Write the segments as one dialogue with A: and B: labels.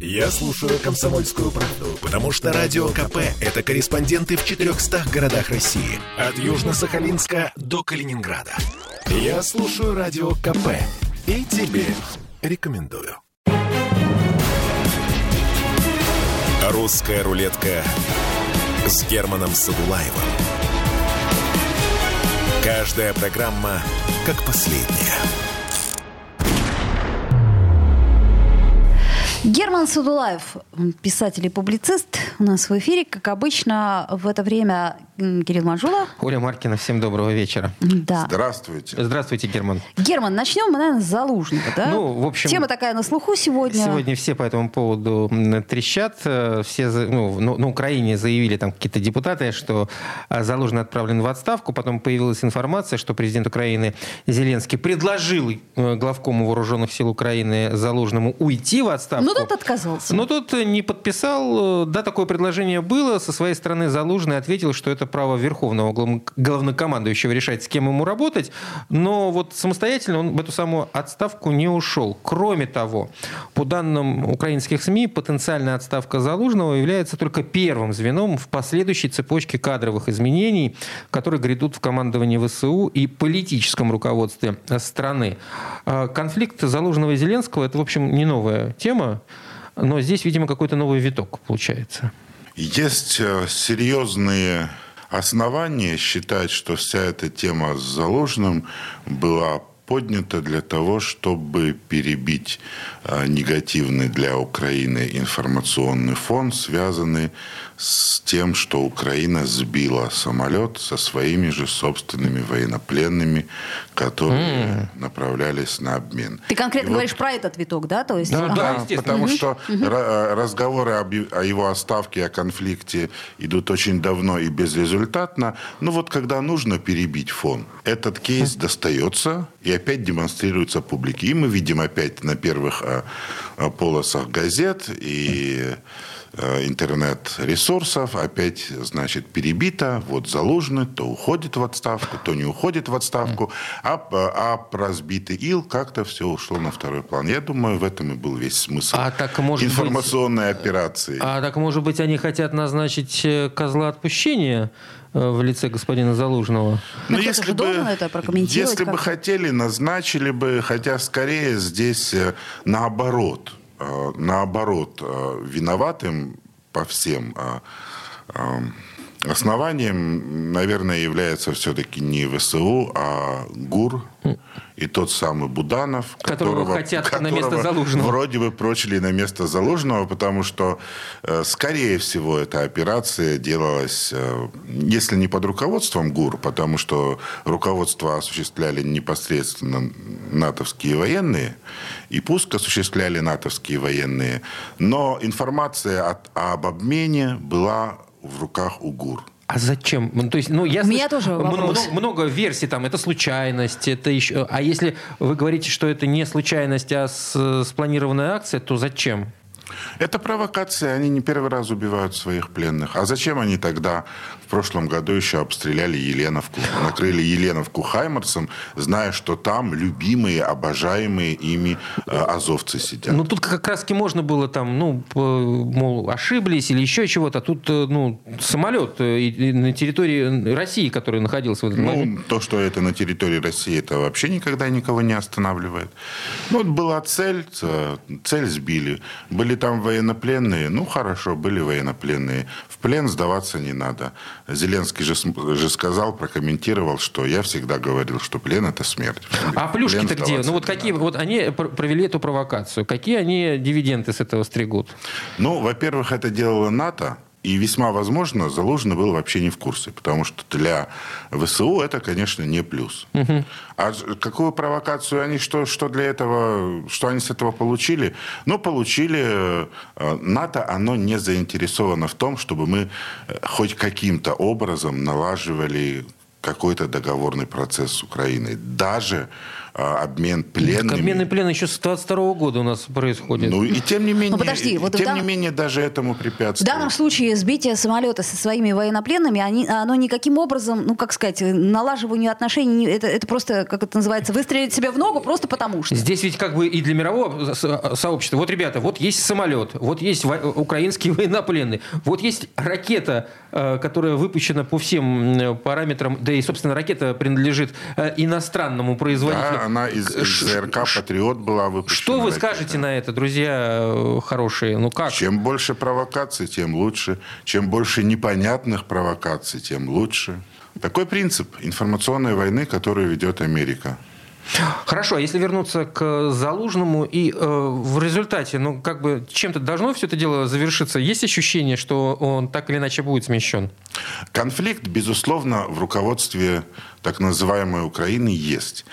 A: Я слушаю «Комсомольскую правду», потому что «Радио КП» — это корреспонденты в 400 городах России. От Южно-Сахалинска до Калининграда. Я слушаю «Радио КП» и тебе рекомендую. «Русская рулетка» с Германом Садулаевым. Каждая программа как последняя.
B: Герман Садулаев, писатель и публицист, у нас в эфире. Как обычно, в это время Кирилл Манжула.
C: Оля Маркина, всем доброго вечера.
B: Да.
D: Здравствуйте.
C: Здравствуйте, Герман.
B: Герман, начнем мы, наверное, с Залужного, да?
C: Ну, в общем...
B: Тема такая на слуху сегодня.
C: Сегодня все по этому поводу трещат. Э, все, ну, на Украине заявили там какие-то депутаты, что э, Залужный отправлен в отставку. Потом появилась информация, что президент Украины Зеленский предложил э, главкому вооруженных сил Украины Залужному уйти в отставку.
B: Ну, тот отказался.
C: Но тот не подписал. Да, такое предложение было. Со своей стороны Залужный ответил, что это право верховного главнокомандующего решать, с кем ему работать. Но вот самостоятельно он в эту самую отставку не ушел. Кроме того, по данным украинских СМИ, потенциальная отставка Залужного является только первым звеном в последующей цепочке кадровых изменений, которые грядут в командовании ВСУ и политическом руководстве страны. А конфликт Залужного и Зеленского – это, в общем, не новая тема. Но здесь, видимо, какой-то новый виток получается.
D: Есть э, серьезные основания считать, что вся эта тема с заложенным была поднята для того, чтобы перебить э, негативный для Украины информационный фон, связанный с тем, что Украина сбила самолет со своими же собственными военнопленными, которые mm. направлялись на обмен.
B: Ты конкретно И говоришь вот... про этот виток, да? То есть...
D: Да, ага. да потому угу. что угу. разговоры об, о его отставке, о конфликте идут очень давно и безрезультатно. Ну вот когда нужно перебить фон, этот кейс достается и опять демонстрируется публике. И мы видим опять на первых а, полосах газет и Э, интернет-ресурсов опять, значит, перебито, вот заложено, то уходит в отставку, то не уходит в отставку, а, а про разбитый ил как-то все ушло на второй план. Я думаю, в этом и был весь смысл
C: а так, может
D: информационной
C: быть,
D: операции.
C: А так, может быть, они хотят назначить э, козла отпущения? Э, в лице господина Залужного.
B: Но ну, если бы, это прокомментировать.
D: Если бы хотели, назначили бы, хотя скорее здесь наоборот – Э, наоборот, э, виноватым по всем э, основанием, наверное, является все-таки не ВСУ, а ГУР и тот самый Буданов,
C: которого, которого хотят которого на место Залужного.
D: Вроде бы прочили на место Залужного, потому что, скорее всего, эта операция делалась, если не под руководством ГУР, потому что руководство осуществляли непосредственно натовские военные, и пуск осуществляли натовские военные. Но информация от, об обмене была в руках УГУР.
C: А зачем? Ну, то есть, ну, я
B: У меня тоже
C: много, много версий, там, это случайность, это еще... А если вы говорите, что это не случайность, а спланированная акция, то зачем?
D: Это провокация. Они не первый раз убивают своих пленных. А зачем они тогда в прошлом году еще обстреляли Еленовку? Накрыли Еленовку Хаймарсом, зная, что там любимые, обожаемые ими э, азовцы сидят.
C: Ну, тут как раз можно было там, ну, мол, ошиблись или еще чего-то. Тут, э, ну, самолет э, на территории России, который находился в этот
D: ну,
C: момент.
D: то, что это на территории России, это вообще никогда никого не останавливает. Ну, вот была цель, цель сбили. Были там военнопленные, ну хорошо, были военнопленные. Плен сдаваться не надо. Зеленский же, же сказал, прокомментировал, что я всегда говорил, что плен это смерть.
C: А плюшки-то где? Ну вот какие, надо. вот они провели эту провокацию. Какие они дивиденды с этого стригут?
D: Ну, во-первых, это делала НАТО. И весьма возможно, Залужный был вообще не в курсе, потому что для ВСУ это, конечно, не плюс. Угу. А какую провокацию они, что, что для этого, что они с этого получили? Ну, получили, э, НАТО, оно не заинтересовано в том, чтобы мы э, хоть каким-то образом налаживали какой-то договорный процесс с Украиной. Даже обмен пленными.
C: Так обменный плен еще с 22 года у нас происходит.
D: Ну и тем не менее,
B: Ну, подожди, вот
D: тем
B: в дан-
D: не менее даже этому
B: В
D: препятствует.
B: данном случае сбитие самолета со своими военнопленными, они, оно никаким образом, ну, как сказать, налаживанию отношений, это, это просто, как это называется, выстрелить себе в ногу просто потому что.
C: Здесь ведь как бы и для мирового со- сообщества. Вот, ребята, вот есть самолет, вот есть во- украинские военнопленные, вот есть ракета, э, которая выпущена по всем параметрам, да и, собственно, ракета принадлежит э, иностранному производителю.
D: Да, она из, ЗРК «Патриот» была выпущена.
C: Что вы скажете на это, друзья э, хорошие? Ну как?
D: Чем больше провокаций, тем лучше. Чем больше непонятных провокаций, тем лучше. Такой принцип информационной войны, которую ведет Америка.
C: Хорошо, а если вернуться к Залужному и э, в результате, ну как бы чем-то должно все это дело завершиться? Есть ощущение, что он так или иначе будет смещен?
D: Конфликт, безусловно, в руководстве так называемой Украины есть.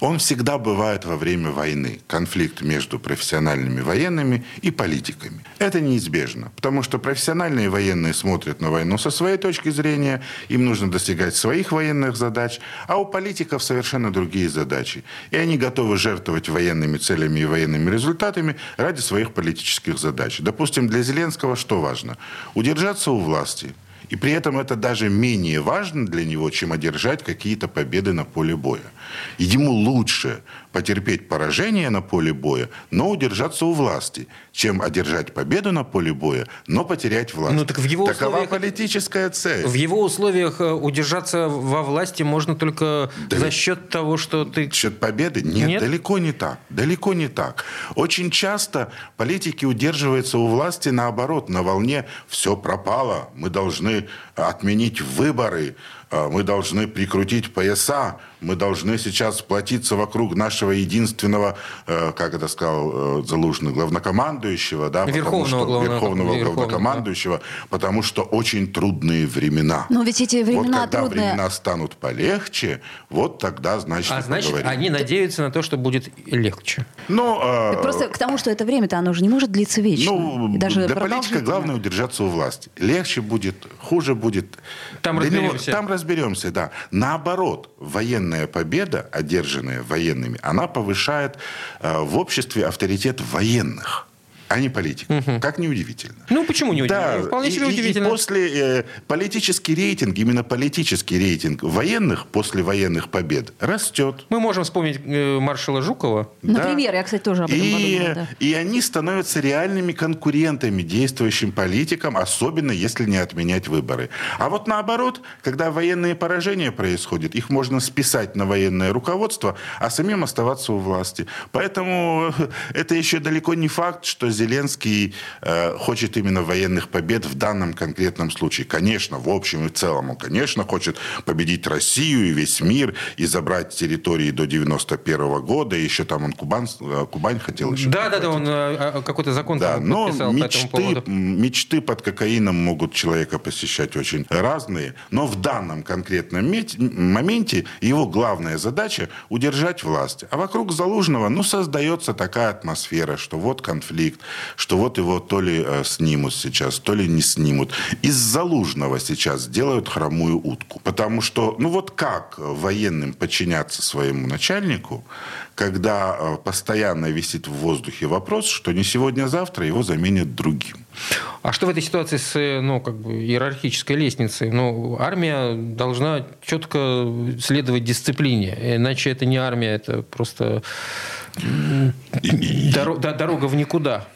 D: Он всегда бывает во время войны. Конфликт между профессиональными военными и политиками. Это неизбежно, потому что профессиональные военные смотрят на войну со своей точки зрения, им нужно достигать своих военных задач, а у политиков совершенно другие задачи. И они готовы жертвовать военными целями и военными результатами ради своих политических задач. Допустим, для Зеленского что важно? Удержаться у власти – и при этом это даже менее важно для него, чем одержать какие-то победы на поле боя. Ему лучше потерпеть поражение на поле боя, но удержаться у власти, чем одержать победу на поле боя, но потерять власть.
C: Ну, так в его
D: Такова
C: условиях-
D: политическая цель.
C: В его условиях э, удержаться во власти можно только за счет того, что ты...
D: Счет победы? Нет,
C: Нет?
D: далеко не так. Далеко не так. Очень часто политики удерживаются у власти наоборот, на волне «все пропало, мы должны отменить выборы, мы должны прикрутить пояса, мы должны сейчас сплотиться вокруг нашего единственного, э, как это сказал э, Залужный, главнокомандующего, да, потому
C: Верховного
D: что-
C: главно-
D: верховного главнокомандующего, потому что очень трудные времена.
B: Но ведь эти времена
D: вот когда
B: трудные.
D: времена станут полегче, вот тогда, значит,
C: А значит,
D: поговорим.
C: они надеются на то, что будет легче.
D: Ну, э,
B: Просто к тому, что это время-то, оно же не может длиться вечно.
D: ну,
B: И даже
D: для политика главное удержаться у власти. Легче будет, хуже будет.
C: Там
D: Для него-
C: разберемся.
D: там разберемся, да. Наоборот, военная победа, одержанная военными, она повышает э, в обществе авторитет военных, а не политиков. Как неудивительно.
C: Ну, почему не
D: Да,
C: удивительно? Вполне
D: и-
C: себе
D: и-
C: удивительно.
D: И после э, политический рейтинг, именно политический рейтинг военных после военных побед растет.
C: Мы можем вспомнить э, маршала Жукова.
D: Да.
B: Например, я, кстати, тоже об этом
D: и,
B: подумала. да.
D: и они становятся реальными конкурентами действующим политикам, особенно если не отменять выборы. А вот наоборот, когда военные поражения происходят, их можно списать на военное руководство, а самим оставаться у власти. Поэтому э, это еще далеко не факт, что Зеленский э, хочет именно военных побед в данном конкретном случае. Конечно, в общем и целом он, конечно, хочет победить Россию и весь мир и забрать территории до 91 года. И еще там он Кубань, э, Кубань хотел еще.
C: Да, да, да, он э, э, какой-то закон
D: Да,
C: там
D: но
C: подписал по этому
D: мечты,
C: поводу.
D: мечты под кокаином могут человека посещать очень разные. Но в данном конкретном моменте его главная задача – удержать власть. А вокруг Залужного ну, создается такая атмосфера, что вот конфликт, что вот его то ли э, снимут сейчас, то ли не снимут. Из Залужного сейчас делают хромую утку. Потому что, ну вот как военным подчиняться своему начальнику, когда э, постоянно висит в воздухе вопрос, что не сегодня-завтра его заменят другим.
C: А что в этой ситуации с э, ну, как бы иерархической лестницей? Ну, армия должна четко следовать дисциплине. Иначе это не армия, это просто дорога в никуда.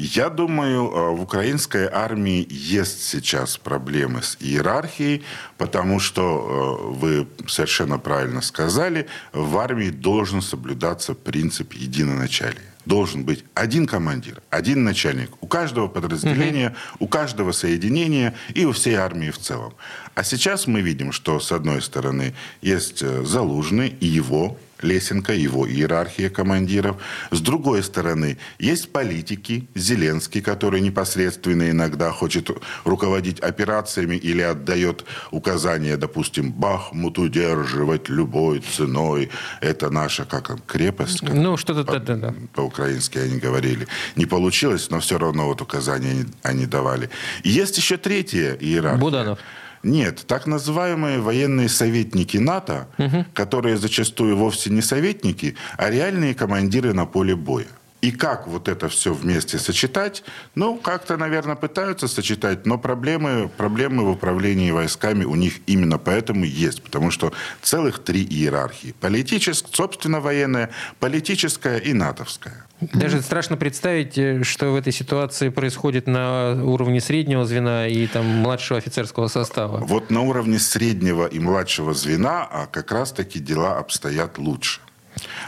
D: Я думаю, э, в украинской армии есть сейчас проблемы с иерархией, потому что, э, вы совершенно правильно сказали, в армии должен соблюдаться принцип единоначалия. Должен быть один командир, один начальник у каждого подразделения, у каждого соединения и у всей армии в целом. А сейчас мы видим, что с одной стороны есть э, Залужный и его Лесенко, его иерархия командиров. С другой стороны, есть политики, Зеленский, который непосредственно иногда хочет руководить операциями или отдает указания, допустим, Бахмут удерживать любой ценой. Это наша, как он, крепость? как
C: Ну, что-то
D: по-
C: да, да,
D: по-украински они говорили. Не получилось, но все равно вот указания они, они давали. И есть еще третья иерархия.
C: Буданов.
D: Нет, так называемые военные советники НАТО, угу. которые зачастую вовсе не советники, а реальные командиры на поле боя. И как вот это все вместе сочетать? Ну, как-то, наверное, пытаются сочетать, но проблемы, проблемы в управлении войсками у них именно поэтому есть. Потому что целых три иерархии. Политическая, собственно, военная, политическая и натовская.
C: Даже страшно представить, э, что в этой ситуации происходит на уровне среднего звена и там младшего офицерского состава.
D: Вот на уровне среднего и младшего звена а как раз-таки дела обстоят лучше.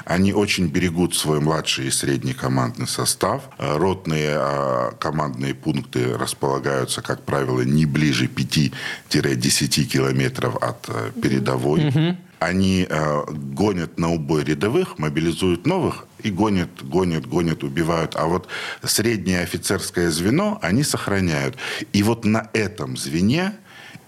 D: Они очень берегут свой младший и средний командный состав. Э, ротные а, командные пункты располагаются, как правило, не ближе 5-10 километров от э, передовой. Угу. Они э, гонят на убой рядовых, мобилизуют новых и гонят, гонят, гонят, убивают. А вот среднее офицерское звено они сохраняют. И вот на этом звене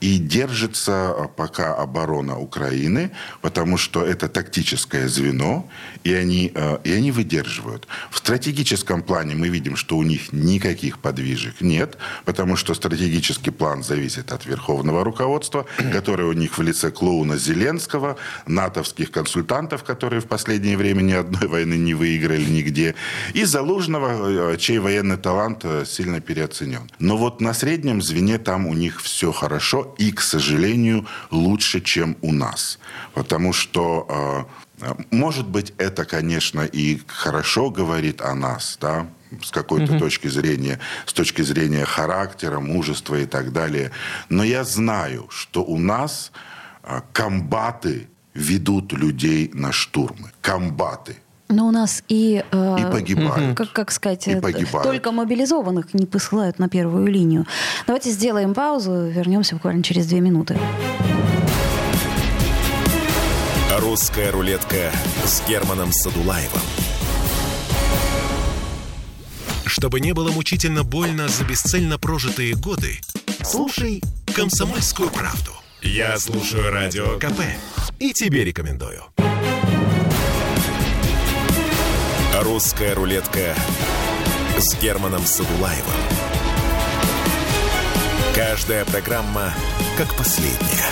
D: и держится а, пока оборона Украины, потому что это тактическое звено, и они, а, и они выдерживают. В стратегическом плане мы видим, что у них никаких подвижек нет, потому что стратегический план зависит от верховного руководства, которое у них в лице клоуна Зеленского, натовских консультантов, которые в последнее время ни одной войны не выиграли нигде, и Залужного, а, чей военный талант сильно переоценен. Но вот на среднем звене там у них все хорошо, и, к сожалению, лучше, чем у нас. Потому что, э, может быть, это, конечно, и хорошо говорит о нас, да, с какой-то mm точки зрения, с точки зрения характера, мужества и так далее. Но я знаю, что у нас э, комбаты ведут людей на штурмы. Комбаты.
B: Но у нас и,
D: э, и погибают.
B: Как, как сказать,
D: и погибают.
B: только мобилизованных не посылают на первую линию. Давайте сделаем паузу, вернемся буквально через две минуты.
A: Русская рулетка с Германом Садулаевым. Чтобы не было мучительно больно за бесцельно прожитые годы, слушай «Комсомольскую правду». Я слушаю Радио КП и тебе рекомендую. «Русская рулетка» с Германом Садулаевым. Каждая программа как последняя.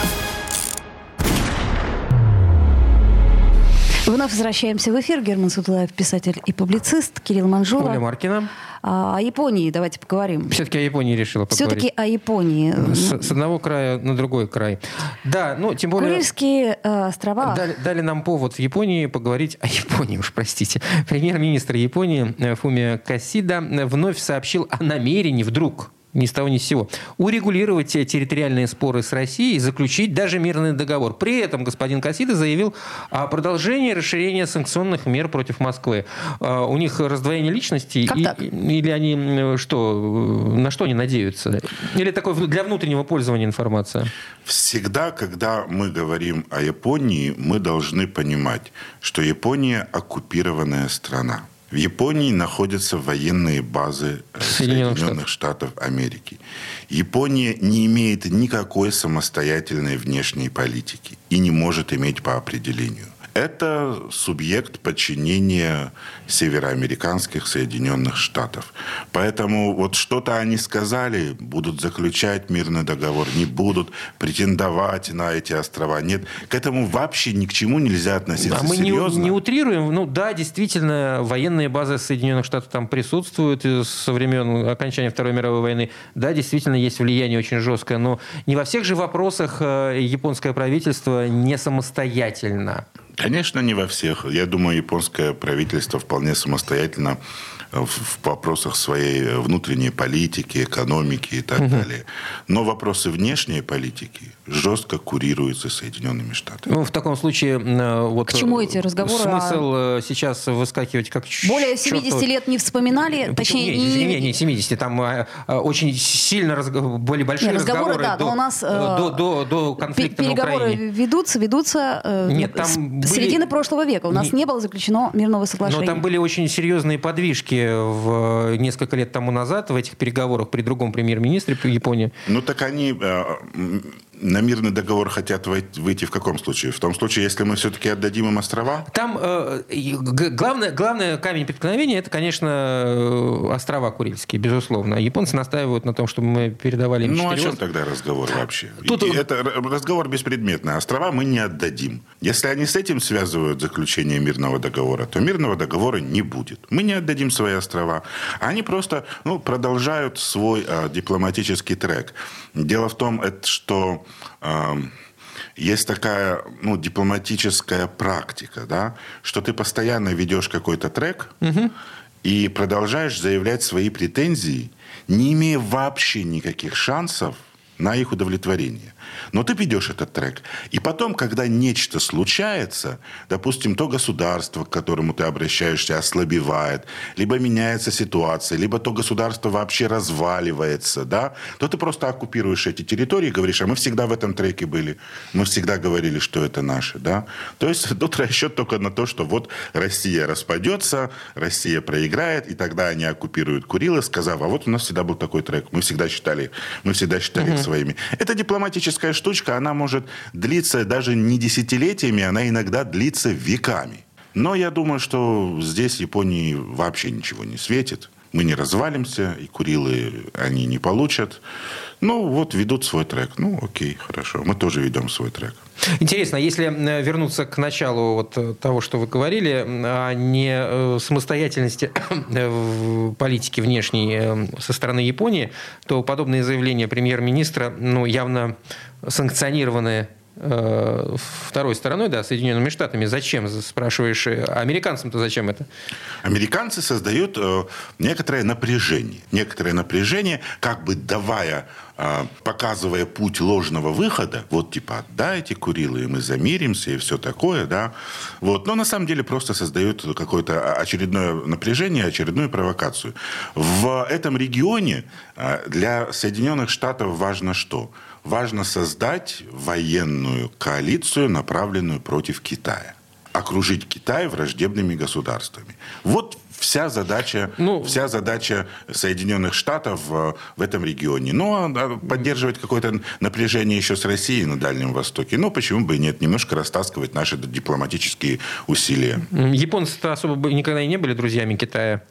B: Вновь возвращаемся в эфир. Герман Сутулаев, писатель и публицист. Кирилл Манжула.
C: Оля Маркина.
B: А, о Японии давайте поговорим.
C: Все-таки о Японии решила поговорить.
B: Все-таки о Японии.
C: С, с одного края на другой край. Да, ну, тем более...
B: Курильские э, острова.
C: Дали, дали нам повод в Японии поговорить о Японии, уж простите. Премьер-министр Японии Фумия Касида вновь сообщил о намерении вдруг ни с того ни с сего, урегулировать территориальные споры с Россией и заключить даже мирный договор. При этом господин Кассида заявил о продолжении расширения санкционных мер против Москвы. А, у них раздвоение личности
B: как
C: и,
B: так?
C: или они что, на что они надеются? Или такое для внутреннего пользования информация?
D: Всегда, когда мы говорим о Японии, мы должны понимать, что Япония оккупированная страна. В Японии находятся военные базы э, Соединенных, Соединенных Штатов. Штатов Америки. Япония не имеет никакой самостоятельной внешней политики и не может иметь по определению это субъект подчинения североамериканских Соединенных Штатов. Поэтому вот что-то они сказали, будут заключать мирный договор, не будут претендовать на эти острова. Нет, к этому вообще ни к чему нельзя относиться
C: а мы
D: серьезно.
C: Не, не утрируем. Ну да, действительно, военные базы Соединенных Штатов там присутствуют со времен окончания Второй мировой войны. Да, действительно, есть влияние очень жесткое, но не во всех же вопросах э, японское правительство не самостоятельно.
D: Конечно, не во всех. Я думаю, японское правительство вполне самостоятельно в вопросах своей внутренней политики, экономики и так угу. далее. Но вопросы внешней политики жестко курируются Соединенными Штатами.
C: Ну, в таком случае... Э, вот,
B: К чему эти разговоры?
C: Смысл о... сейчас выскакивать как
B: Более 70 чертов... лет не вспоминали? Точнее,
C: не, не, не 70. Там э, очень сильно раз... были большие
B: не,
C: разговоры,
B: разговоры да,
C: до,
B: у нас,
C: до, до, до конфликта
B: переговоры
C: на Украине.
B: ведутся, ведутся
C: Нет, там
B: с
C: были...
B: середины прошлого века. У нас не... не было заключено мирного соглашения.
C: Но там были очень серьезные подвижки в несколько лет тому назад в этих переговорах при другом премьер-министре Японии.
D: Ну так они на мирный договор хотят выйти в каком случае? В том случае, если мы все-таки отдадим им острова?
C: Там э, главное, главное камень преткновения это, конечно, э, острова Курильские, безусловно. Японцы настаивают на том, чтобы мы передавали им
D: Ну, о чем тогда разговор вообще? Тут... И, это разговор беспредметный. Острова мы не отдадим. Если они с этим связывают заключение мирного договора, то мирного договора не будет. Мы не отдадим свои острова. Они просто ну, продолжают свой э, дипломатический трек. Дело в том, что э, есть такая ну, дипломатическая практика, да, что ты постоянно ведешь какой-то трек угу. и продолжаешь заявлять свои претензии, не имея вообще никаких шансов на их удовлетворение. Но ты ведешь этот трек. И потом, когда нечто случается, допустим, то государство, к которому ты обращаешься, ослабевает, либо меняется ситуация, либо то государство вообще разваливается, да, то ты просто оккупируешь эти территории и говоришь, а мы всегда в этом треке были, мы всегда говорили, что это наше. Да? То есть тут расчет только на то, что вот Россия распадется, Россия проиграет, и тогда они оккупируют Курилы, сказав, а вот у нас всегда был такой трек, мы всегда считали, мы всегда считали угу. их своими. Это дипломатическая такая штучка, она может длиться даже не десятилетиями, она иногда длится веками. Но я думаю, что здесь Японии вообще ничего не светит. Мы не развалимся, и Курилы они не получат. Ну, вот ведут свой трек. Ну, окей, хорошо. Мы тоже ведем свой трек.
C: Интересно, если э, вернуться к началу вот э, того, что вы говорили, о не э, самостоятельности политики внешней со стороны Японии, то подобные заявления премьер-министра ну, явно санкционированные Э, второй стороной, да, Соединенными Штатами. Зачем, спрашиваешь, э, американцам-то зачем это?
D: Американцы создают э, некоторое напряжение. Некоторое напряжение, как бы давая показывая путь ложного выхода, вот типа отдайте Курилы, и мы замиримся, и все такое, да. Вот. Но на самом деле просто создают какое-то очередное напряжение, очередную провокацию. В этом регионе для Соединенных Штатов важно что? Важно создать военную коалицию, направленную против Китая. Окружить Китай враждебными государствами. Вот вся задача, ну, вся задача Соединенных Штатов в, в этом регионе. Ну, а поддерживать какое-то напряжение еще с Россией на Дальнем Востоке. Ну, почему бы и нет? Немножко растаскивать наши дипломатические усилия.
C: Японцы-то особо никогда и не были друзьями Китая.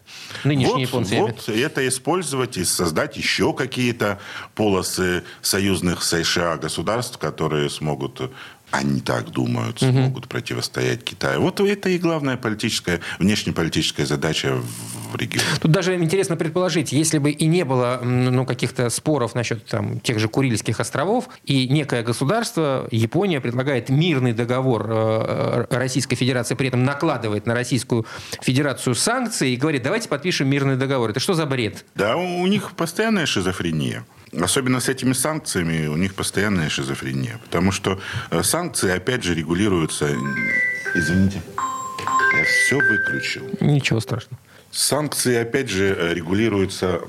C: Нынешние
D: вот,
C: японцы.
D: Вот это использовать и создать еще какие-то полосы союзных США государств, которые смогут они так думают, угу. смогут противостоять Китаю. Вот это и главная политическая, внешнеполитическая задача в регионе.
C: Тут даже интересно предположить, если бы и не было ну, каких-то споров насчет там, тех же Курильских островов, и некое государство, Япония, предлагает мирный договор э, Российской Федерации, при этом накладывает на Российскую Федерацию санкции и говорит, давайте подпишем мирный договор. Это что за бред?
D: Да, у них постоянная шизофрения. Особенно с этими санкциями у них постоянная шизофрения. Потому что э, санкции, опять же, регулируются... Извините, я все выключил.
C: Ничего страшного.
D: Санкции, опять же, э, регулируются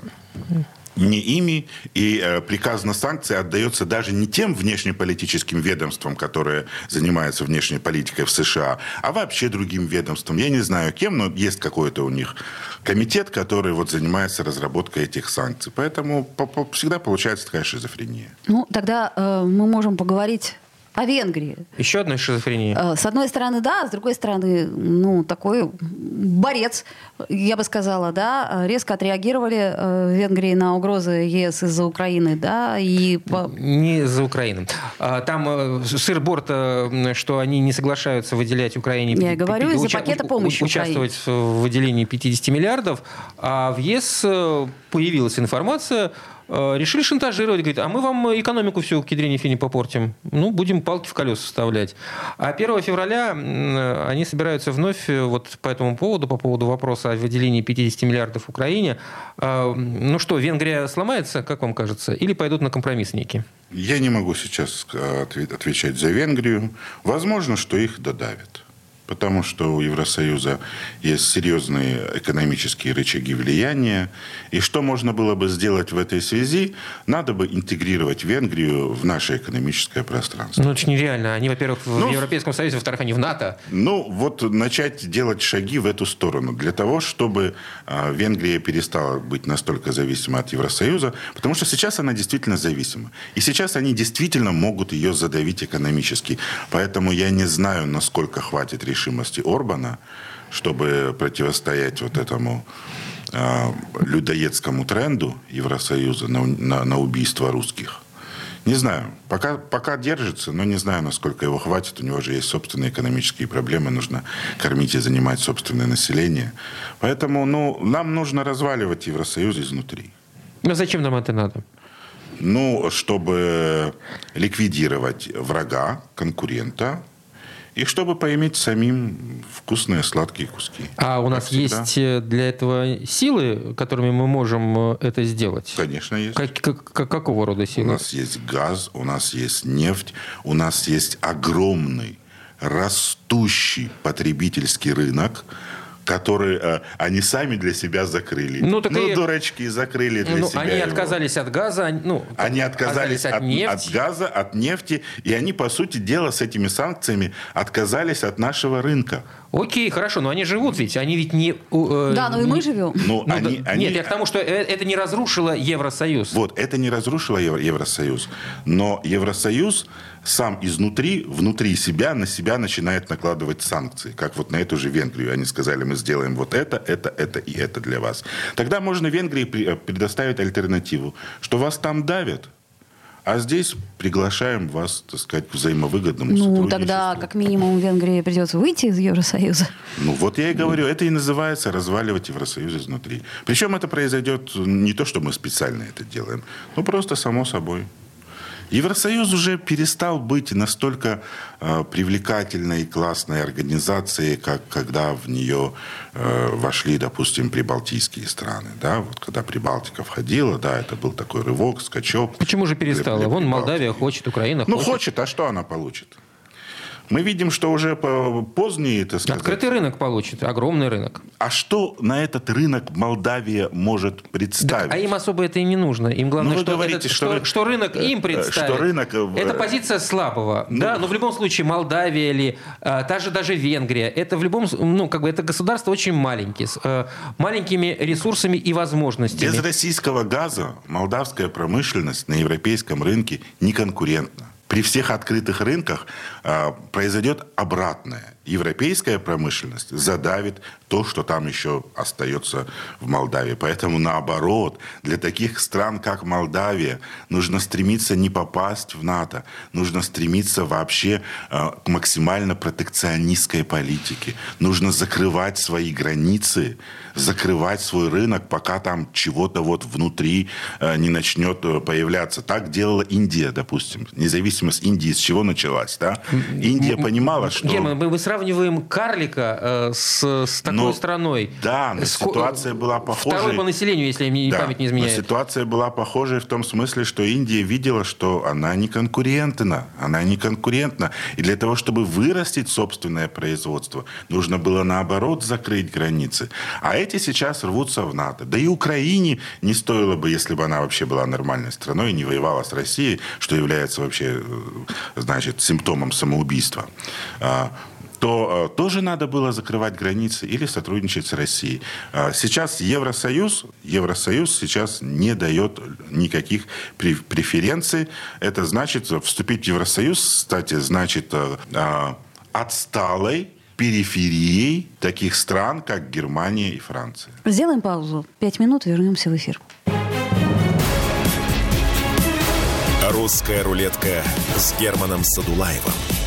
D: не ими, и э, приказ на санкции отдается даже не тем внешнеполитическим ведомствам, которые занимаются внешней политикой в США, а вообще другим ведомствам. Я не знаю кем, но есть какой-то у них комитет, который вот занимается разработкой этих санкций. Поэтому всегда получается такая шизофрения.
B: Ну, тогда э, мы можем поговорить о Венгрии.
C: Еще одна шизофрения.
B: Э, с одной стороны, да, с другой стороны, ну, такой борец, я бы сказала, да, резко отреагировали э, в Венгрии на угрозы ЕС из-за Украины, да, и...
C: Не из-за Украины. А, там э, сыр борта, что они не соглашаются выделять Украине...
B: Я говорю, из-за пакета помощи
C: Участвовать в выделении 50 миллиардов, а в ЕС появилась информация, решили шантажировать, говорит, а мы вам экономику всю к ядрене фини попортим. Ну, будем палки в колеса вставлять. А 1 февраля они собираются вновь э, вот по этому поводу, по поводу вопроса о выделении 50 миллиардов Украине. А, ну что, Венгрия сломается, как вам кажется, или пойдут на компромисс некий?
D: Я не могу сейчас отвечать за Венгрию. Возможно, что их додавят. Потому что у Евросоюза есть серьезные экономические рычаги влияния. И что можно было бы сделать в этой связи? Надо бы интегрировать Венгрию в наше экономическое пространство.
C: Ну, это же нереально. Они, во-первых, в ну, Европейском Союзе, во-вторых, они в НАТО.
D: Ну, вот начать делать шаги в эту сторону. Для того, чтобы э, Венгрия перестала быть настолько зависима от Евросоюза. Потому что сейчас она действительно зависима. И сейчас они действительно могут ее задавить экономически. Поэтому я не знаю, насколько хватит решения решимости Орбана, чтобы противостоять вот этому э, людоедскому тренду Евросоюза на, на, на убийство русских. Не знаю. Пока, пока держится, но не знаю, насколько его хватит. У него же есть собственные экономические проблемы. Нужно кормить и занимать собственное население. Поэтому ну, нам нужно разваливать Евросоюз изнутри.
C: Но зачем нам это надо?
D: Ну, чтобы ликвидировать врага, конкурента, и чтобы поиметь самим вкусные сладкие куски.
C: А у нас всегда. есть э, для этого силы, которыми мы можем э, это сделать?
D: Конечно, есть.
C: Как, как, какого рода силы?
D: У нас есть газ, у нас есть нефть, у нас есть огромный растущий потребительский рынок, которые э, они сами для себя закрыли.
C: Ну, так
D: ну
C: и...
D: дурачки, закрыли для ну, себя
C: Они его. отказались от газа. Ну,
D: они отказались, от, от, нефти. от газа, от нефти. И они, по сути дела, с этими санкциями отказались от нашего рынка.
C: Окей, хорошо, но они живут ведь, они ведь не...
B: Э, да, но и мы живем.
D: Ну, ну, они,
C: да,
D: они,
C: нет, я к тому, что э, это не разрушило Евросоюз.
D: Вот, это не разрушило Евросоюз. Но Евросоюз сам изнутри, внутри себя, на себя начинает накладывать санкции. Как вот на эту же Венгрию. Они сказали, мы сделаем вот это, это, это и это для вас. Тогда можно Венгрии э, предоставить альтернативу, что вас там давят, а здесь приглашаем вас, так сказать, к взаимовыгодному
B: Ну, тогда, как минимум, Венгрии придется выйти из Евросоюза.
D: Ну, вот я и говорю, это и называется разваливать Евросоюз изнутри. Причем это произойдет не то, что мы специально это делаем, ну, просто само собой. Евросоюз уже перестал быть настолько э, привлекательной и классной организацией, как когда в нее э, вошли, допустим, прибалтийские страны. Да? Вот когда Прибалтика входила, да, это был такой рывок, скачок.
C: Почему же перестала? Вон Молдавия хочет, Украина
D: хочет. Ну, хочет, а что она получит? Мы видим, что уже позднее, это сказать...
C: Открытый рынок получит, огромный рынок.
D: А что на этот рынок Молдавия может представить?
C: Да, а им особо это и не нужно. Им главное, ну, что, говорите, этот, что, что, что рынок им э, представит. Что рынок... Э, это позиция слабого. Ну, да? Но в любом случае Молдавия или а, та же даже Венгрия, это в любом... Ну, как бы это государство очень маленькие, с а, маленькими ресурсами и возможностями.
D: Без российского газа молдавская промышленность на европейском рынке не конкурентна при всех открытых рынках э, произойдет обратное. Европейская промышленность задавит то, что там еще остается в Молдавии. Поэтому наоборот, для таких стран, как Молдавия, нужно стремиться не попасть в НАТО, нужно стремиться вообще э, к максимально протекционистской политике. Нужно закрывать свои границы, закрывать свой рынок, пока там чего-то вот внутри э, не начнет э, появляться. Так делала Индия, допустим. Независимость Индии с чего началась, да? Индия понимала, что...
C: Герман, мы, мы сравниваем карлика э, с, с такой но, страной.
D: Да, но Ск... ситуация была похожей.
C: Второй по населению, если мне да, память не изменяет.
D: Но ситуация была похожей в том смысле, что Индия видела, что она не конкурентна. Она не конкурентна. И для того, чтобы вырастить собственное производство, нужно было наоборот закрыть границы. А эти сейчас рвутся в НАТО. Да и Украине не стоило бы, если бы она вообще была нормальной страной и не воевала с Россией, что является вообще, э, значит, симптомом самоубийства а, то э, тоже надо было закрывать границы или сотрудничать с Россией. А сейчас Евросоюз, Евросоюз сейчас не дает никаких преференций. Это значит, вступить в Евросоюз, кстати, значит э, а, отсталой периферией таких стран, как Германия и Франция.
B: Сделаем паузу. Пять минут, вернемся в эфир.
A: Русская рулетка с Германом Садулаевым.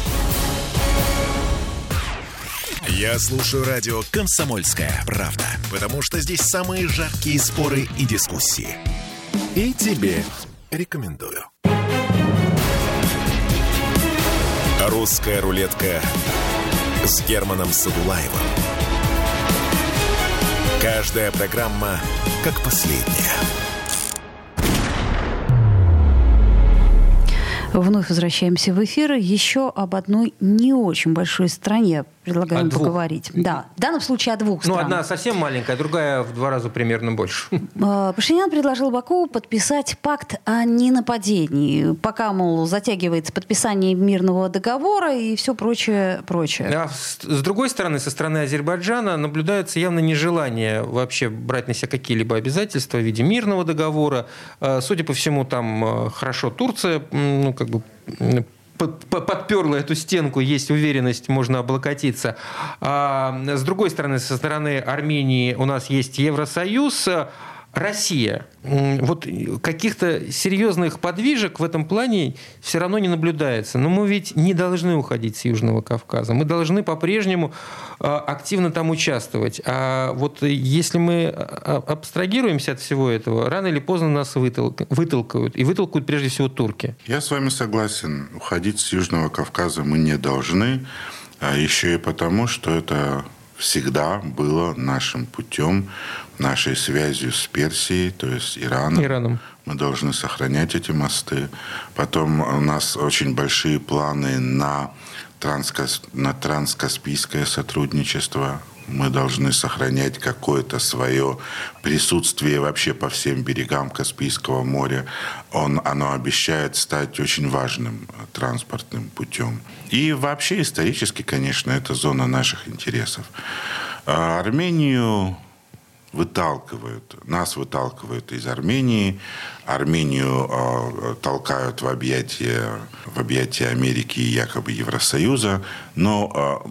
A: Я слушаю радио «Комсомольская правда», потому что здесь самые жаркие споры и дискуссии. И тебе рекомендую. «Русская рулетка» с Германом Садулаевым. Каждая программа как последняя.
B: Вновь возвращаемся в эфир. Еще об одной не очень большой стране. Предлагаем
C: двух.
B: поговорить. Да, в данном случае о двух
C: Ну,
B: странах.
C: одна совсем маленькая, другая в два раза примерно больше.
B: Э, Пашинян предложил Баку подписать пакт о ненападении, пока, мол, затягивается подписание мирного договора и все прочее, прочее.
C: А с другой стороны, со стороны Азербайджана наблюдается явно нежелание вообще брать на себя какие-либо обязательства в виде мирного договора. Э, Судя по всему, там э, хорошо Турция, ну, как бы подперла эту стенку, есть уверенность, можно облокотиться. А с другой стороны, со стороны Армении у нас есть Евросоюз. Россия. Вот каких-то серьезных подвижек в этом плане все равно не наблюдается. Но мы ведь не должны уходить с Южного Кавказа. Мы должны по-прежнему э, активно там участвовать. А вот если мы а, абстрагируемся от всего этого, рано или поздно нас вытолк- вытолкают. И вытолкают прежде всего турки.
D: Я с вами согласен. Уходить с Южного Кавказа мы не должны. А еще и потому, что это всегда было нашим путем, нашей связью с Персией, то есть Ираном.
C: Ираном.
D: Мы должны сохранять эти мосты. Потом у нас очень большие планы на, транскас... на транскаспийское сотрудничество. Мы должны сохранять какое-то свое присутствие вообще по всем берегам Каспийского моря. Он, оно обещает стать очень важным э, транспортным путем. И вообще исторически, конечно, это зона наших интересов. А Армению выталкивают, нас выталкивают из Армении, Армению э, толкают в объятия, в объятия Америки и якобы Евросоюза, но э,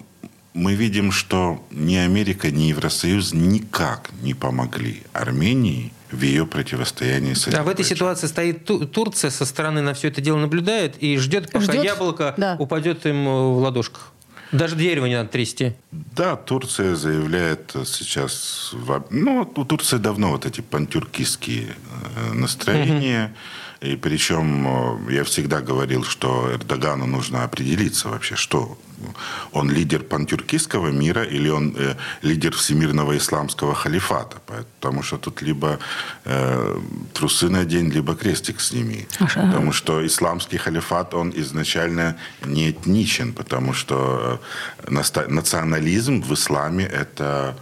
D: мы видим, что ни Америка, ни Евросоюз никак не помогли Армении в ее противостоянии с
C: А в этой ситуации стоит Ту- Турция, со стороны на все это дело наблюдает и ждет, пока
B: Ждет?
C: яблоко
B: Да.
C: упадет им в ладошках. Даже дерево не надо трясти.
D: Да, Турция заявляет сейчас... во- Ну, у Турции давно вот эти пантюркистские э, настроения. И причем э, я всегда говорил, что Эрдогану нужно определиться вообще, что он лидер пантюркистского мира или он э, лидер всемирного исламского халифата. Потому что тут либо э, трусы надень, либо крестик сними. Потому что исламский халифат, он изначально не этничен, потому что э, национализм в исламе это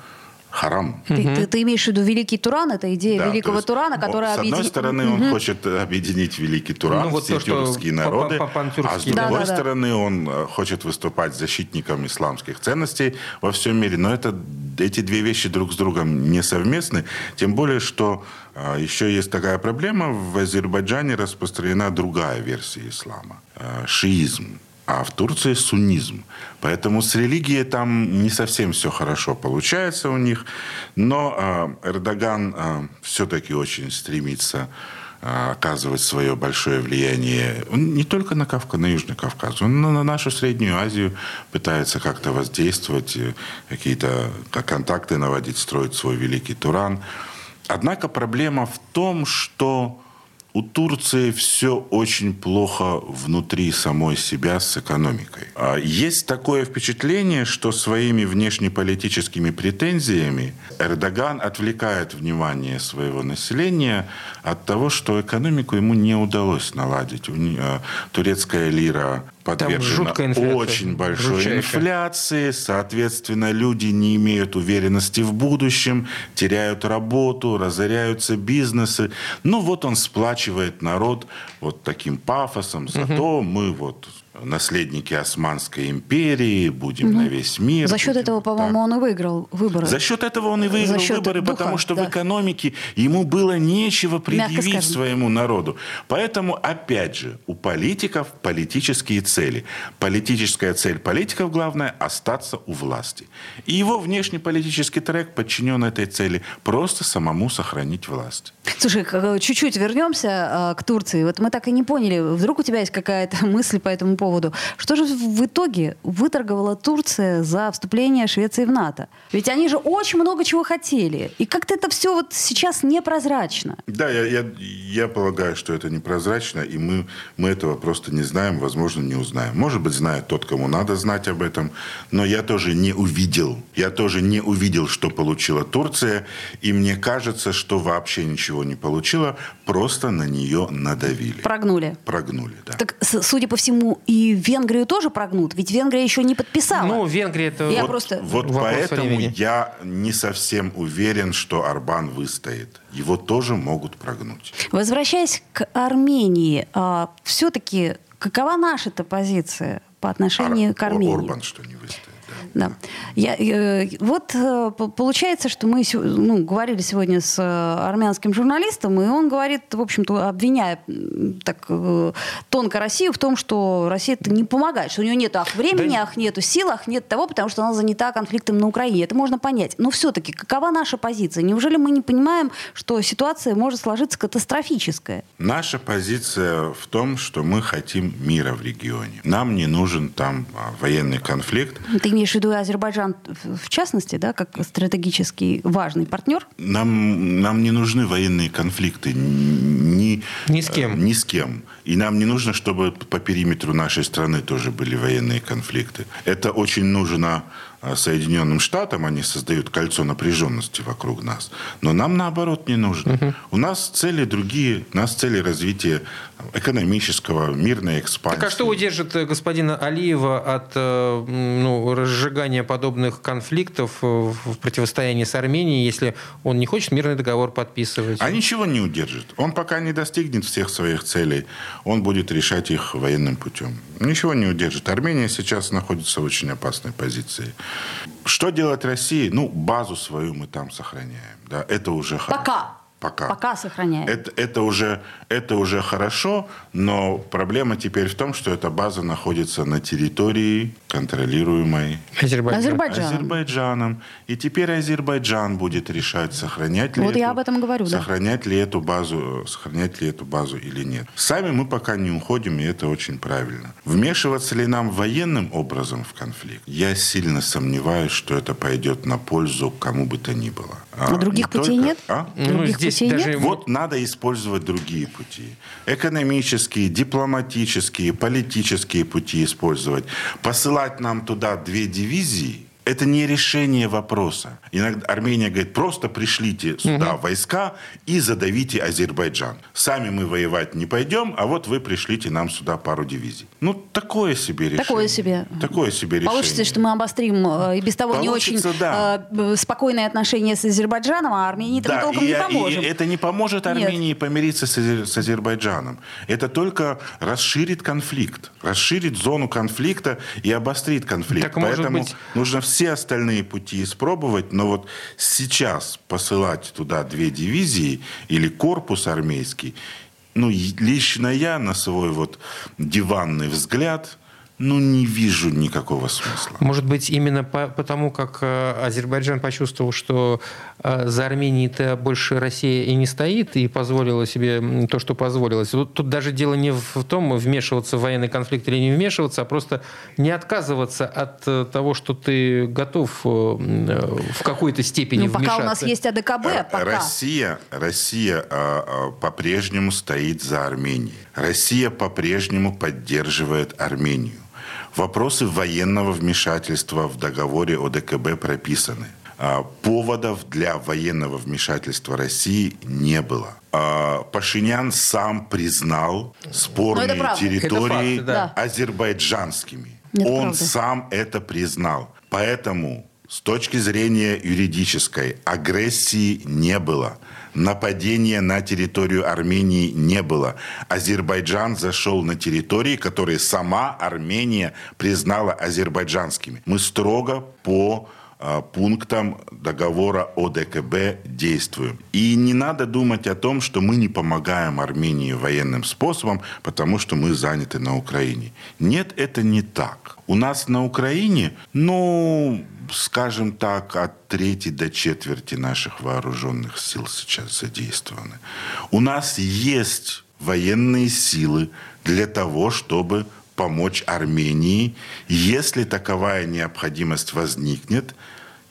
D: харам.
B: Ты, ты- ты имеешь в виду Великий Туран, это идея
D: Да,
B: Великого
D: есть
B: Турана, которая
D: С одной
B: объединит...
D: стороны, он хочет объединить Великий Туран,
C: Ну, вот
D: все
C: то,
D: тюркские
C: по-
D: народы,
C: по-
D: а с
B: Да,
D: другой
B: да, да.
D: стороны, он э, хочет выступать защитником исламских ценностей во всем мире. Но это, эти две вещи друг с другом не совместны. Тем более, что э, еще есть такая проблема. В Азербайджане распространена другая версия ислама. э, Шиизм. А в Турции суннизм. Поэтому с религией там не совсем все хорошо получается у них. Но э, Эрдоган э, все-таки очень стремится э, оказывать свое большое влияние Он не только на Кавказ, на Южный Кавказ, он на, на нашу Среднюю Азию пытается как-то воздействовать, э, какие-то ко- контакты наводить, строить свой великий Туран. Однако проблема в том, что у Турции все очень плохо внутри самой себя с экономикой. А Есть такое впечатление, что своими внешнеполитическими претензиями Эрдоган отвлекает внимание своего населения от того, что экономику ему не удалось наладить. А, Турецкая лира подвержена
C: жуткая инфляция,
D: очень большой
C: жутчайшая.
D: инфляции, соответственно, люди не имеют уверенности в будущем, теряют работу, разоряются бизнесы. Ну вот он сплачивает народ вот таким пафосом, зато мы вот наследники Османской империи, будем на весь мир.
B: За счет
D: будем
B: этого, по-моему, он и выиграл выборы.
D: За счет этого он и выиграл выборы,
B: духа,
D: потому что
B: да.
D: в экономике ему было нечего предъявить своему народу. Поэтому, опять же, у политиков политические цели. Политическая цель политиков, главное, остаться у власти. И его внешнеполитический трек подчинен этой цели. Просто самому сохранить власть.
B: Слушай, чуть-чуть вернемся а, к Турции. Вот мы так и не поняли, вдруг у тебя есть какая-то мысль по этому поводу. Что же в итоге выторговала Турция за вступление Швеции в НАТО? Ведь они же очень много чего хотели. И как-то это все вот сейчас непрозрачно.
D: Да, я, я, я полагаю, что это непрозрачно, и мы, мы этого просто не знаем, возможно, не узнаем. Может быть, знает тот, кому надо знать об этом, но я тоже не увидел. Я тоже не увидел, что получила Турция, и мне кажется, что вообще ничего не получила, просто на нее надавили.
B: Прогнули.
D: Прогнули, да.
B: Так, судя по всему, и Венгрию тоже прогнут, ведь Венгрия еще не подписала.
C: Ну, Венгрия это...
B: Я
D: вот,
B: просто-
D: вот поэтому
C: времени.
D: я не совсем уверен, что Арбан выстоит. Его тоже могут прогнуть.
B: Возвращаясь к Армении, все-таки какова наша-то позиция по отношению
D: Ар-
B: к Армении?
D: Орбан, что не выстоит. Да.
B: Да. Я, э, вот э, получается, что мы ну, говорили сегодня с э, армянским журналистом, и он говорит, в общем-то, обвиняя так э, тонко Россию в том, что Россия это не помогает, что у нее нет ах времени,
C: Да-
B: ах нету сил, ах нет того, потому что она занята конфликтом на Украине. Это можно понять. Но все-таки какова наша позиция? Неужели мы не понимаем, что ситуация может сложиться катастрофическая?
D: Наша позиция в том, что мы хотим мира в регионе. Нам не нужен там а, военный конфликт.
B: Ты имеешь в виду Азербайджан в частности, да, как стратегически важный партнер?
D: Нам, нам не нужны военные конфликты ни,
C: Ни с кем.
D: э, ни с кем. И нам не нужно, чтобы по периметру нашей страны тоже были военные конфликты. Это очень нужно э, Соединенным Штатам, они создают кольцо напряженности вокруг нас. Но нам, наоборот, не нужно. У нас цели другие. У нас цели развития экономического, мирной экспансии.
C: Так а что удержит э, господина Алиева от ну, разжигания подобных конфликтов в противостоянии с Арменией, если он не хочет мирный договор подписывать?
D: А ничего не удержит. Он пока не достигнет всех своих целей, он будет решать их военным путем. Ничего не удержит. Армения сейчас находится в очень опасной позиции. Что делать России? Ну, базу свою мы там сохраняем. Да, это уже хорошо.
B: Пока.
D: Пока.
B: Пока сохраняем.
D: Это, это, уже, это уже хорошо, но проблема теперь в том, что эта база находится на территории, контролируемой
C: Азербайджан.
B: Азербайджан.
D: Азербайджаном. И теперь Азербайджан будет решать, сохранять ли,
B: Вот
D: эту,
B: я об этом говорю, да.
D: сохранять ли эту базу, сохранять ли эту базу или нет. Сами мы пока не уходим, и это очень правильно. Вмешиваться ли нам военным образом в конфликт? Я сильно сомневаюсь, что это пойдет на пользу кому бы то ни было.
B: А других
D: не
B: путей
D: только-
B: нет?
D: А?
C: Ну,
B: Других
C: здесь
B: путей
C: даже
B: нет?
D: Вот надо использовать другие пути. Экономические, дипломатические, политические пути использовать. Посылать нам туда две дивизии – это не решение вопроса. Иногда Армения говорит, просто пришлите сюда войска и задавите Азербайджан. Сами мы воевать не пойдем, а вот вы пришлите нам сюда пару дивизий. Ну, такое себе решение.
B: Такое себе.
D: Такое себе решение.
B: Получится, что мы обострим э, и без того не очень
D: Получится, да.
B: э, спокойные отношения с Азербайджаном, а Армении мы толком
D: и,
B: не
D: и
B: поможем.
D: это не поможет
B: Нет.
D: Армении помириться с, Азер- с Азербайджаном. Это только расширит конфликт, расширит зону конфликта и обострит конфликт.
C: Так, может
D: Поэтому
C: быть-
D: нужно все остальные пути испробовать, но вот сейчас посылать туда две дивизии или корпус армейский, ну, лично я на свой вот диванный взгляд, ну, не вижу никакого смысла.
C: Может быть, именно по- потому, как э, Азербайджан почувствовал, что э, за Арменией-то больше Россия и не стоит, и позволила себе то, что позволилось. Вот тут даже дело не в том, вмешиваться в военный конфликт или не вмешиваться, а просто не отказываться от э, того, что ты готов в какой-то степени
B: Ну, пока у нас
C: вмешаться.
B: есть АДКБ, пока.
D: Россия, Россия а, а, по-прежнему стоит за Арменией. Россия по-прежнему поддерживает Армению. Вопросы военного вмешательства в договоре ОДКБ прописаны. А, Поводов для военного вмешательства России не было. А, Пашинян сам признал спорные территории
C: Это факт,
B: да.
D: азербайджанскими.
B: Это
D: Он
B: правда.
D: сам это признал. Поэтому с точки зрения юридической агрессии не было. Нападения на территорию Армении не было. Азербайджан зашел на территории, которые сама Армения признала азербайджанскими. Мы строго по а, пунктам договора ОДКБ действуем. И не надо думать о том, что мы не помогаем Армении военным способом, потому что мы заняты на Украине. Нет, это не так. У нас на Украине, ну, скажем так, от трети до четверти наших вооруженных сил сейчас задействованы. У нас есть военные силы для того, чтобы помочь Армении, если таковая необходимость возникнет,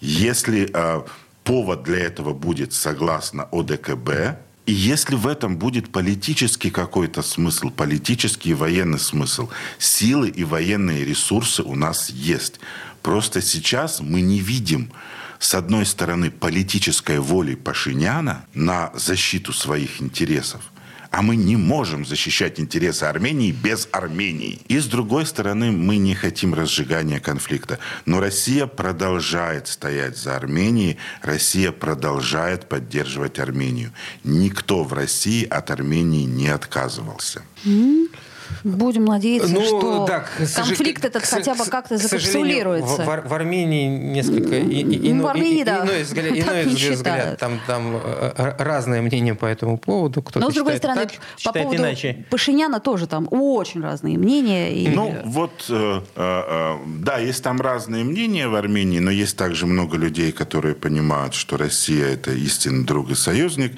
D: если э, повод для этого будет согласно ОДКБ, и если в этом будет политический какой-то смысл, политический и военный смысл, силы и военные ресурсы у нас есть. Просто сейчас мы не видим, с одной стороны, политической воли Пашиняна на защиту своих интересов, А мы не можем защищать интересы Армении без Армении. И с другой стороны, мы не хотим разжигания конфликта. Но Россия продолжает стоять за Арменией, Россия продолжает поддерживать Армению. Никто в России от Армении не отказывался.
B: Будем надеяться,
C: Ну,
B: что
C: да,
B: конфликт
C: к-
B: этот
C: к-
B: хотя бы как-то закапсулируется.
C: В, в Ар- в Армении несколько и- и-
B: Ну, в Армении,
C: и-
B: да,
C: иной взгляд,
B: так
C: иной
B: не
C: взгляд.
B: считают.
C: Там, там э, разное мнение по этому поводу. Кто-то
B: Но, с другой стороны,
C: так,
B: по поводу
C: иначе.
B: Пашиняна тоже там очень разные мнения. И...
D: Ну, вот, э, э, э, да, есть там разные мнения в Армении, но есть также много людей, которые понимают, что Россия – это истинный друг и союзник.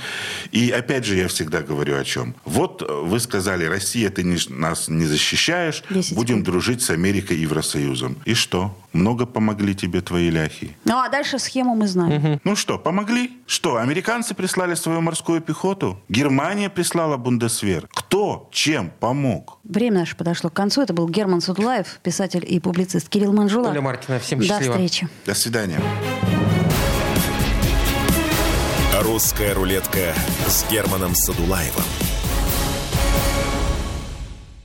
D: И опять же, я всегда говорю о чем. Вот э, вы сказали, Россия, ты не- нас не защищаешь,
B: 10
D: будем дружить с Америкой и Евросоюзом. И что? Много помогли тебе твои ляхи?
B: Ну, а дальше схему мы знаем.
D: Ну что, помогли? Что, американцы прислали свою морскую пехоту? Германия прислала Бундесвер? Кто чем помог?
B: Время наше подошло к концу. Это был Герман Судулаев, писатель и публицист Кирилл Манжула.
C: Оля Маркина, всем
B: До
C: счастливо.
B: встречи.
D: До свидания.
A: «Русская рулетка» с Германом Садулаевым.